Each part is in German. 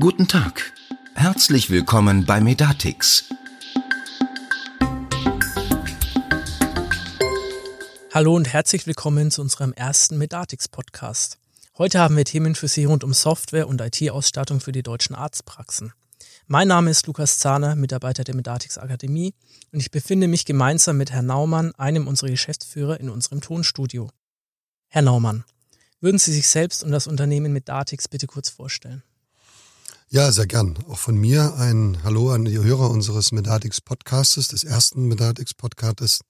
Guten Tag. Herzlich willkommen bei Medatix. Hallo und herzlich willkommen zu unserem ersten Medatix Podcast. Heute haben wir Themen für Sie rund um Software und IT-Ausstattung für die deutschen Arztpraxen. Mein Name ist Lukas Zahner, Mitarbeiter der Medatix Akademie und ich befinde mich gemeinsam mit Herrn Naumann, einem unserer Geschäftsführer, in unserem Tonstudio. Herr Naumann, würden Sie sich selbst und das Unternehmen Medatix bitte kurz vorstellen? Ja, sehr gern. Auch von mir ein Hallo an die Hörer unseres Medatix Podcastes, des ersten Medatix Podcastes.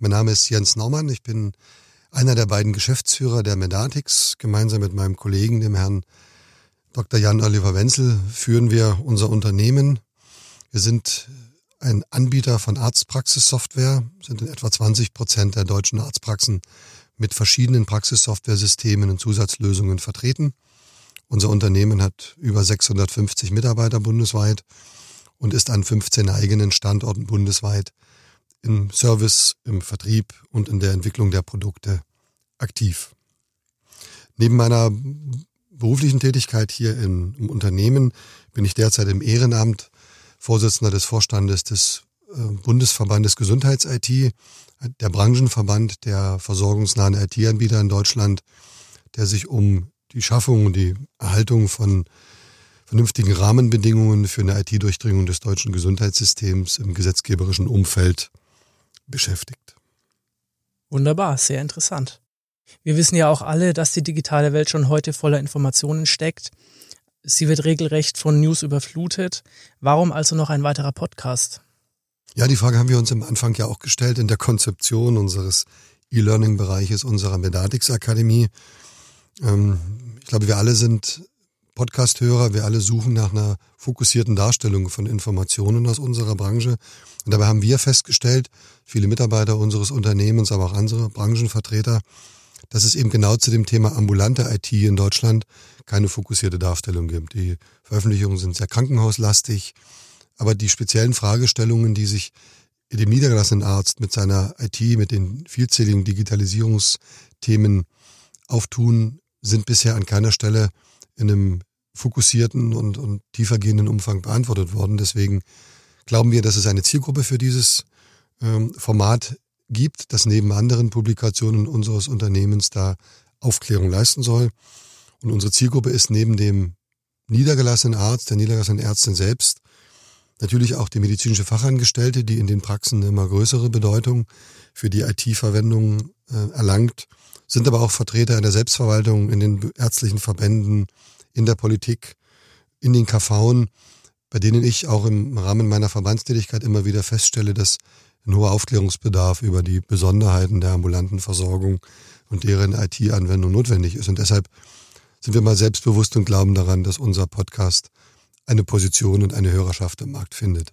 Mein Name ist Jens Naumann. Ich bin einer der beiden Geschäftsführer der Medatix. Gemeinsam mit meinem Kollegen, dem Herrn Dr. Jan Oliver Wenzel, führen wir unser Unternehmen. Wir sind ein Anbieter von Arztpraxissoftware, sind in etwa 20 Prozent der deutschen Arztpraxen mit verschiedenen Praxissoftware-Systemen und Zusatzlösungen vertreten. Unser Unternehmen hat über 650 Mitarbeiter bundesweit und ist an 15 eigenen Standorten bundesweit im Service, im Vertrieb und in der Entwicklung der Produkte aktiv. Neben meiner beruflichen Tätigkeit hier in, im Unternehmen bin ich derzeit im Ehrenamt Vorsitzender des Vorstandes des äh, Bundesverbandes Gesundheits-IT, der Branchenverband der versorgungsnahen IT-Anbieter in Deutschland, der sich um die Schaffung und die Erhaltung von vernünftigen Rahmenbedingungen für eine IT-Durchdringung des deutschen Gesundheitssystems im gesetzgeberischen Umfeld beschäftigt. Wunderbar, sehr interessant. Wir wissen ja auch alle, dass die digitale Welt schon heute voller Informationen steckt. Sie wird regelrecht von News überflutet. Warum also noch ein weiterer Podcast? Ja, die Frage haben wir uns am Anfang ja auch gestellt in der Konzeption unseres E-Learning-Bereiches unserer Medatix Akademie. Ähm, ich glaube, wir alle sind Podcast-Hörer, wir alle suchen nach einer fokussierten Darstellung von Informationen aus unserer Branche. Und dabei haben wir festgestellt, viele Mitarbeiter unseres Unternehmens, aber auch andere Branchenvertreter, dass es eben genau zu dem Thema ambulante IT in Deutschland keine fokussierte Darstellung gibt. Die Veröffentlichungen sind sehr krankenhauslastig, aber die speziellen Fragestellungen, die sich dem niedergelassenen Arzt mit seiner IT, mit den vielzähligen Digitalisierungsthemen auftun, sind bisher an keiner Stelle in einem fokussierten und, und tiefergehenden Umfang beantwortet worden. Deswegen glauben wir, dass es eine Zielgruppe für dieses ähm, Format gibt, das neben anderen Publikationen unseres Unternehmens da Aufklärung leisten soll. Und unsere Zielgruppe ist neben dem niedergelassenen Arzt, der niedergelassenen Ärztin selbst, natürlich auch die medizinische Fachangestellte, die in den Praxen eine immer größere Bedeutung für die IT-Verwendung äh, erlangt sind aber auch Vertreter in der Selbstverwaltung, in den ärztlichen Verbänden, in der Politik, in den KV, bei denen ich auch im Rahmen meiner Verbandstätigkeit immer wieder feststelle, dass ein hoher Aufklärungsbedarf über die Besonderheiten der ambulanten Versorgung und deren IT-Anwendung notwendig ist. Und deshalb sind wir mal selbstbewusst und glauben daran, dass unser Podcast eine Position und eine Hörerschaft im Markt findet.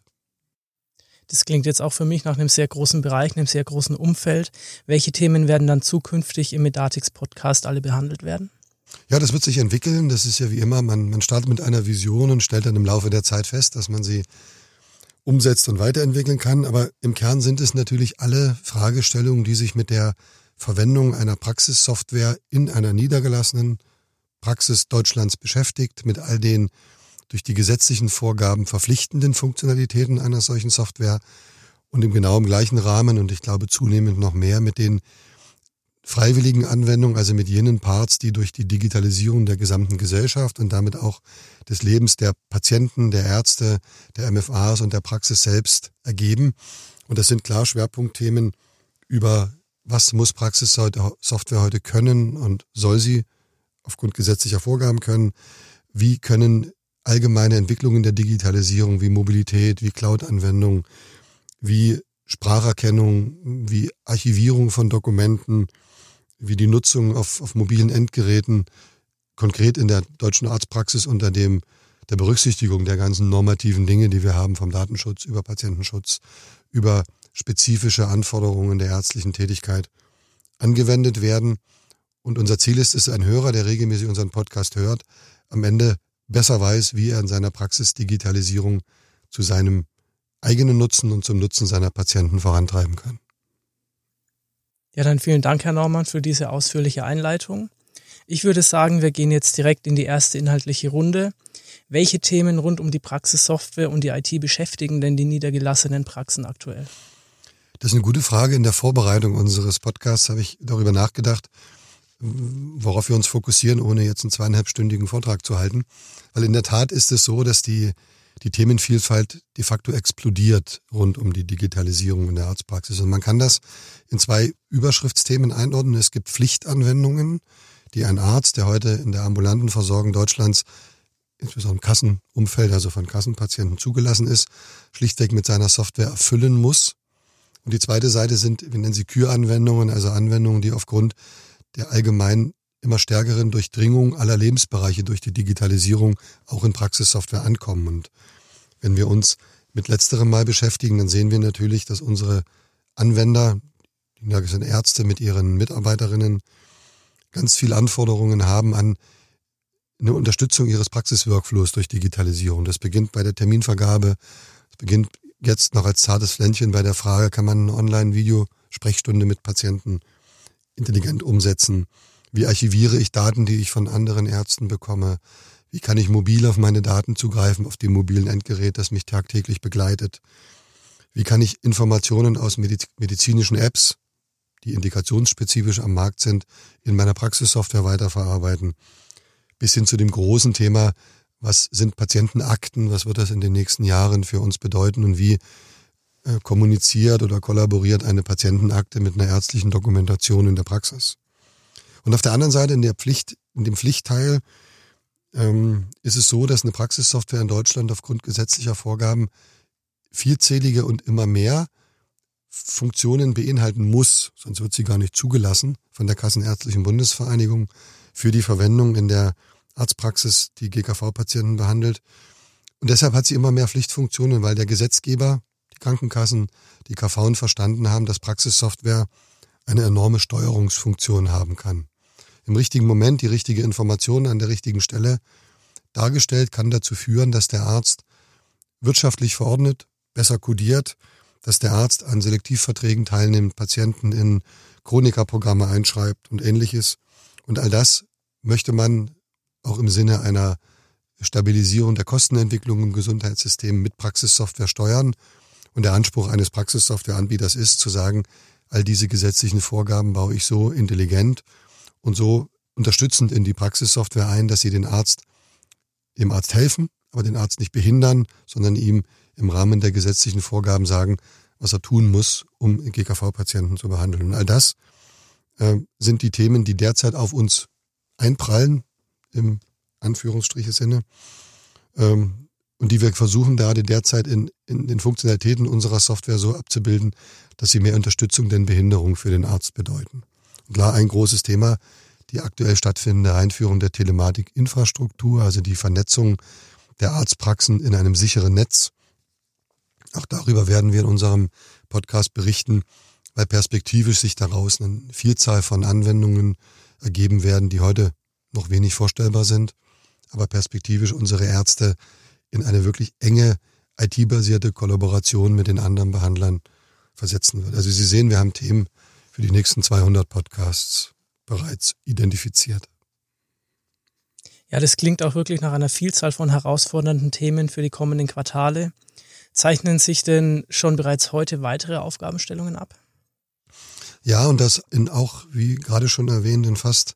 Das klingt jetzt auch für mich nach einem sehr großen Bereich, einem sehr großen Umfeld. Welche Themen werden dann zukünftig im Medatix Podcast alle behandelt werden? Ja, das wird sich entwickeln. Das ist ja wie immer, man, man startet mit einer Vision und stellt dann im Laufe der Zeit fest, dass man sie umsetzt und weiterentwickeln kann. Aber im Kern sind es natürlich alle Fragestellungen, die sich mit der Verwendung einer Praxissoftware in einer niedergelassenen Praxis Deutschlands beschäftigt, mit all den durch die gesetzlichen Vorgaben verpflichtenden Funktionalitäten einer solchen Software und im genau im gleichen Rahmen und ich glaube zunehmend noch mehr mit den freiwilligen Anwendungen, also mit jenen Parts, die durch die Digitalisierung der gesamten Gesellschaft und damit auch des Lebens der Patienten, der Ärzte, der MFAs und der Praxis selbst ergeben. Und das sind klar Schwerpunktthemen über was muss Praxissoftware heute können und soll sie aufgrund gesetzlicher Vorgaben können? Wie können allgemeine Entwicklungen der Digitalisierung wie Mobilität, wie Cloud-Anwendungen, wie Spracherkennung, wie Archivierung von Dokumenten, wie die Nutzung auf, auf mobilen Endgeräten, konkret in der deutschen Arztpraxis unter dem der Berücksichtigung der ganzen normativen Dinge, die wir haben, vom Datenschutz über Patientenschutz, über spezifische Anforderungen der ärztlichen Tätigkeit angewendet werden. Und unser Ziel ist es, ein Hörer, der regelmäßig unseren Podcast hört, am Ende besser weiß, wie er in seiner Praxis Digitalisierung zu seinem eigenen Nutzen und zum Nutzen seiner Patienten vorantreiben kann. Ja, dann vielen Dank, Herr Naumann, für diese ausführliche Einleitung. Ich würde sagen, wir gehen jetzt direkt in die erste inhaltliche Runde. Welche Themen rund um die Praxissoftware und die IT beschäftigen denn die niedergelassenen Praxen aktuell? Das ist eine gute Frage. In der Vorbereitung unseres Podcasts habe ich darüber nachgedacht, worauf wir uns fokussieren, ohne jetzt einen zweieinhalbstündigen Vortrag zu halten. Weil in der Tat ist es so, dass die, die Themenvielfalt de facto explodiert rund um die Digitalisierung in der Arztpraxis. Und man kann das in zwei Überschriftsthemen einordnen. Es gibt Pflichtanwendungen, die ein Arzt, der heute in der ambulanten Versorgung Deutschlands insbesondere im Kassenumfeld, also von Kassenpatienten zugelassen ist, schlichtweg mit seiner Software erfüllen muss. Und die zweite Seite sind, wir nennen sie Küranwendungen, also Anwendungen, die aufgrund der allgemein immer stärkeren Durchdringung aller Lebensbereiche durch die Digitalisierung auch in Praxissoftware ankommen. Und wenn wir uns mit letzterem mal beschäftigen, dann sehen wir natürlich, dass unsere Anwender, die sind Ärzte mit ihren Mitarbeiterinnen, ganz viele Anforderungen haben an eine Unterstützung ihres Praxisworkflows durch Digitalisierung. Das beginnt bei der Terminvergabe, das beginnt jetzt noch als zartes Pflänzchen bei der Frage, kann man eine Online-Video-Sprechstunde mit Patienten intelligent umsetzen? Wie archiviere ich Daten, die ich von anderen Ärzten bekomme? Wie kann ich mobil auf meine Daten zugreifen, auf dem mobilen Endgerät, das mich tagtäglich begleitet? Wie kann ich Informationen aus medizinischen Apps, die indikationsspezifisch am Markt sind, in meiner Praxissoftware weiterverarbeiten? bis hin zu dem großen Thema, was sind Patientenakten, was wird das in den nächsten Jahren für uns bedeuten und wie kommuniziert oder kollaboriert eine Patientenakte mit einer ärztlichen Dokumentation in der Praxis. Und auf der anderen Seite in der Pflicht, in dem Pflichtteil ähm, ist es so, dass eine Praxissoftware in Deutschland aufgrund gesetzlicher Vorgaben vielzählige und immer mehr Funktionen beinhalten muss, sonst wird sie gar nicht zugelassen von der Kassenärztlichen Bundesvereinigung für die Verwendung in der Arztpraxis, die GKV-Patienten behandelt. Und deshalb hat sie immer mehr Pflichtfunktionen, weil der Gesetzgeber, die Krankenkassen, die KV verstanden haben, dass Praxissoftware eine enorme Steuerungsfunktion haben kann. Im richtigen Moment die richtige Information an der richtigen Stelle dargestellt kann dazu führen, dass der Arzt wirtschaftlich verordnet, besser kodiert, dass der Arzt an Selektivverträgen teilnimmt, Patienten in Chronikerprogramme einschreibt und ähnliches. Und all das möchte man auch im Sinne einer Stabilisierung der Kostenentwicklung im Gesundheitssystem mit Praxissoftware steuern. Und der Anspruch eines Praxissoftwareanbieters ist zu sagen, all diese gesetzlichen Vorgaben baue ich so intelligent und so unterstützend in die Praxissoftware ein, dass sie den Arzt, dem Arzt helfen, aber den Arzt nicht behindern, sondern ihm im Rahmen der gesetzlichen Vorgaben sagen, was er tun muss, um GKV-Patienten zu behandeln. Und all das äh, sind die Themen, die derzeit auf uns einprallen, im Anführungsstriche Sinne, ähm, und die wir versuchen gerade derzeit in, in den Funktionalitäten unserer Software so abzubilden, dass sie mehr Unterstützung denn Behinderung für den Arzt bedeuten. Und klar, ein großes Thema, die aktuell stattfindende Einführung der Telematikinfrastruktur, also die Vernetzung der Arztpraxen in einem sicheren Netz. Auch darüber werden wir in unserem Podcast berichten, weil perspektivisch sich daraus eine Vielzahl von Anwendungen ergeben werden, die heute noch wenig vorstellbar sind, aber perspektivisch unsere Ärzte in eine wirklich enge IT-basierte Kollaboration mit den anderen Behandlern versetzen wird. Also Sie sehen, wir haben Themen für die nächsten 200 Podcasts bereits identifiziert. Ja, das klingt auch wirklich nach einer Vielzahl von herausfordernden Themen für die kommenden Quartale. Zeichnen sich denn schon bereits heute weitere Aufgabenstellungen ab? Ja, und das in auch, wie gerade schon erwähnt, in fast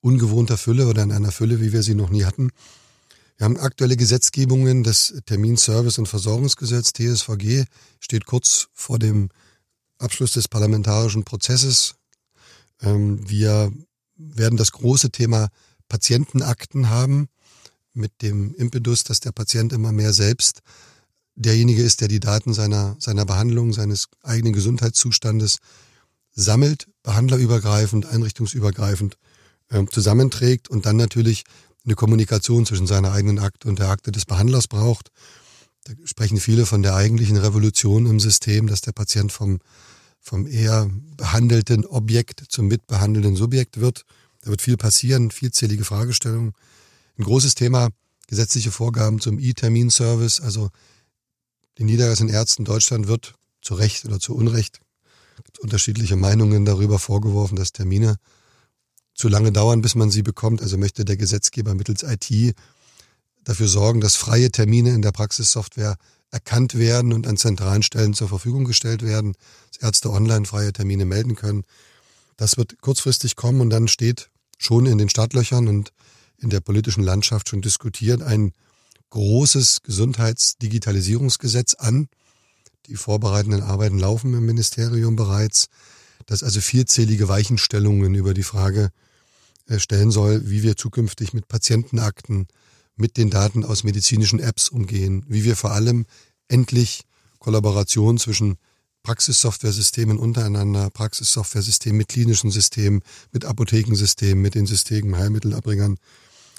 ungewohnter Fülle oder in einer Fülle, wie wir sie noch nie hatten. Wir haben aktuelle Gesetzgebungen, das Terminservice- und Versorgungsgesetz TSVG steht kurz vor dem Abschluss des parlamentarischen Prozesses. Ähm, wir werden das große Thema Patientenakten haben, mit dem Impetus, dass der Patient immer mehr selbst derjenige ist, der die Daten seiner, seiner Behandlung, seines eigenen Gesundheitszustandes sammelt, behandlerübergreifend, einrichtungsübergreifend äh, zusammenträgt und dann natürlich eine Kommunikation zwischen seiner eigenen Akte und der Akte des Behandlers braucht. Da sprechen viele von der eigentlichen Revolution im System, dass der Patient vom, vom eher behandelten Objekt zum mitbehandelnden Subjekt wird. Da wird viel passieren, vielzählige Fragestellungen. Ein großes Thema, gesetzliche Vorgaben zum E-Terminservice. Also den niedergelassenen Ärzten Deutschland wird zu Recht oder zu Unrecht unterschiedliche Meinungen darüber vorgeworfen, dass Termine zu lange dauern, bis man sie bekommt. Also möchte der Gesetzgeber mittels IT dafür sorgen, dass freie Termine in der Praxissoftware erkannt werden und an zentralen Stellen zur Verfügung gestellt werden, dass Ärzte online freie Termine melden können. Das wird kurzfristig kommen und dann steht schon in den Startlöchern und in der politischen Landschaft schon diskutiert ein großes Gesundheitsdigitalisierungsgesetz an. Die vorbereitenden Arbeiten laufen im Ministerium bereits, das also vierzählige Weichenstellungen über die Frage stellen soll, wie wir zukünftig mit Patientenakten, mit den Daten aus medizinischen Apps umgehen, wie wir vor allem endlich Kollaboration zwischen Praxissoftware-Systemen untereinander, Praxissoftware-Systemen mit klinischen Systemen, mit Apothekensystemen, mit den Systemen Heilmittelabbringern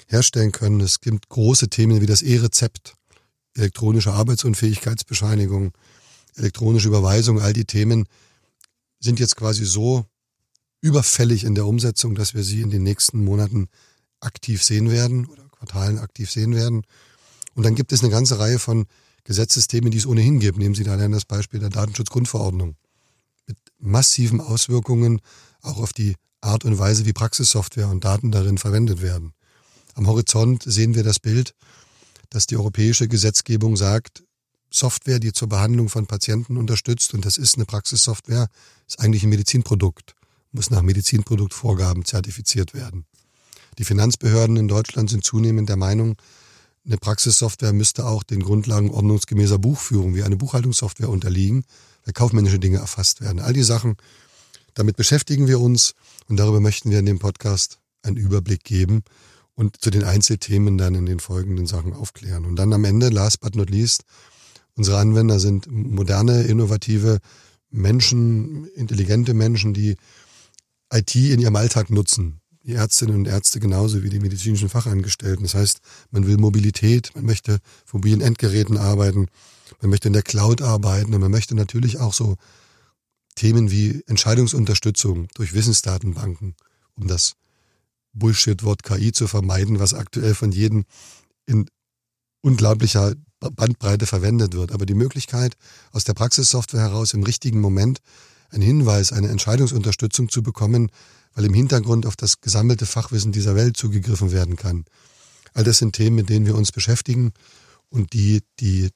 herstellen können. Es gibt große Themen wie das E-Rezept, elektronische Arbeitsunfähigkeitsbescheinigung, elektronische Überweisung, all die Themen sind jetzt quasi so überfällig in der Umsetzung, dass wir sie in den nächsten Monaten aktiv sehen werden oder Quartalen aktiv sehen werden. Und dann gibt es eine ganze Reihe von Gesetzesthemen, die es ohnehin gibt. Nehmen Sie da allein das Beispiel der Datenschutzgrundverordnung. Mit massiven Auswirkungen auch auf die Art und Weise, wie Praxissoftware und Daten darin verwendet werden. Am Horizont sehen wir das Bild, dass die europäische Gesetzgebung sagt, Software, die zur Behandlung von Patienten unterstützt, und das ist eine Praxissoftware, ist eigentlich ein Medizinprodukt, muss nach Medizinproduktvorgaben zertifiziert werden. Die Finanzbehörden in Deutschland sind zunehmend der Meinung, eine Praxissoftware müsste auch den Grundlagen ordnungsgemäßer Buchführung wie eine Buchhaltungssoftware unterliegen, weil kaufmännische Dinge erfasst werden. All die Sachen, damit beschäftigen wir uns und darüber möchten wir in dem Podcast einen Überblick geben und zu den Einzelthemen dann in den folgenden Sachen aufklären. Und dann am Ende, last but not least, unsere Anwender sind moderne, innovative Menschen, intelligente Menschen, die IT in ihrem Alltag nutzen die Ärztinnen und Ärzte genauso wie die medizinischen Fachangestellten. Das heißt, man will Mobilität, man möchte auf mobilen Endgeräten arbeiten, man möchte in der Cloud arbeiten und man möchte natürlich auch so Themen wie Entscheidungsunterstützung durch Wissensdatenbanken, um das Bullshit-Wort KI zu vermeiden, was aktuell von jedem in unglaublicher Bandbreite verwendet wird. Aber die Möglichkeit, aus der Praxissoftware heraus im richtigen Moment einen Hinweis, eine Entscheidungsunterstützung zu bekommen, weil im Hintergrund auf das gesammelte Fachwissen dieser Welt zugegriffen werden kann. All das sind Themen, mit denen wir uns beschäftigen und die die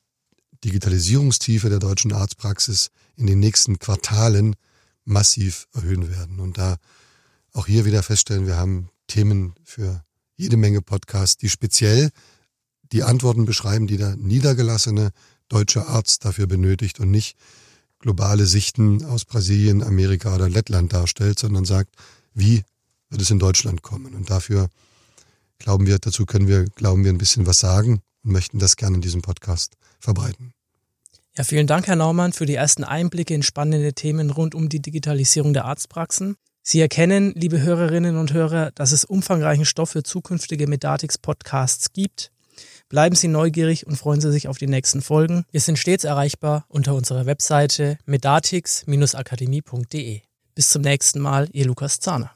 Digitalisierungstiefe der deutschen Arztpraxis in den nächsten Quartalen massiv erhöhen werden. Und da auch hier wieder feststellen, wir haben Themen für jede Menge Podcasts, die speziell die Antworten beschreiben, die der niedergelassene deutsche Arzt dafür benötigt und nicht globale Sichten aus Brasilien, Amerika oder Lettland darstellt, sondern sagt, wie wird es in Deutschland kommen. Und dafür glauben wir, dazu können wir, glauben wir, ein bisschen was sagen und möchten das gerne in diesem Podcast verbreiten. Ja, vielen Dank, Herr Naumann, für die ersten Einblicke in spannende Themen rund um die Digitalisierung der Arztpraxen. Sie erkennen, liebe Hörerinnen und Hörer, dass es umfangreichen Stoff für zukünftige Medatix-Podcasts gibt. Bleiben Sie neugierig und freuen Sie sich auf die nächsten Folgen. Wir sind stets erreichbar unter unserer Webseite medatix-akademie.de. Bis zum nächsten Mal, Ihr Lukas Zahner.